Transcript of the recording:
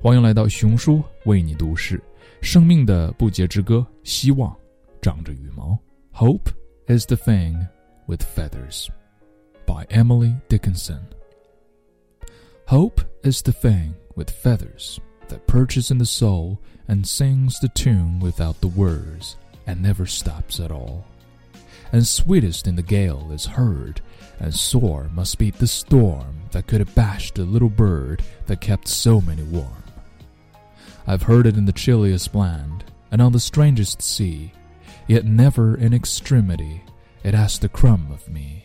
欢迎来到熊叔为你读诗，生命的不竭之歌，希望长着羽毛。Hope is the thing with feathers, by Emily Dickinson. Hope is the thing with feathers that perches in the soul and sings the tune without the words and never stops at all. And sweetest in the gale is heard, and sore must be the storm that could have bashed the little bird that kept so many warm. I've heard it in the chilliest land, and on the strangest sea, yet never in extremity it asked a crumb of me.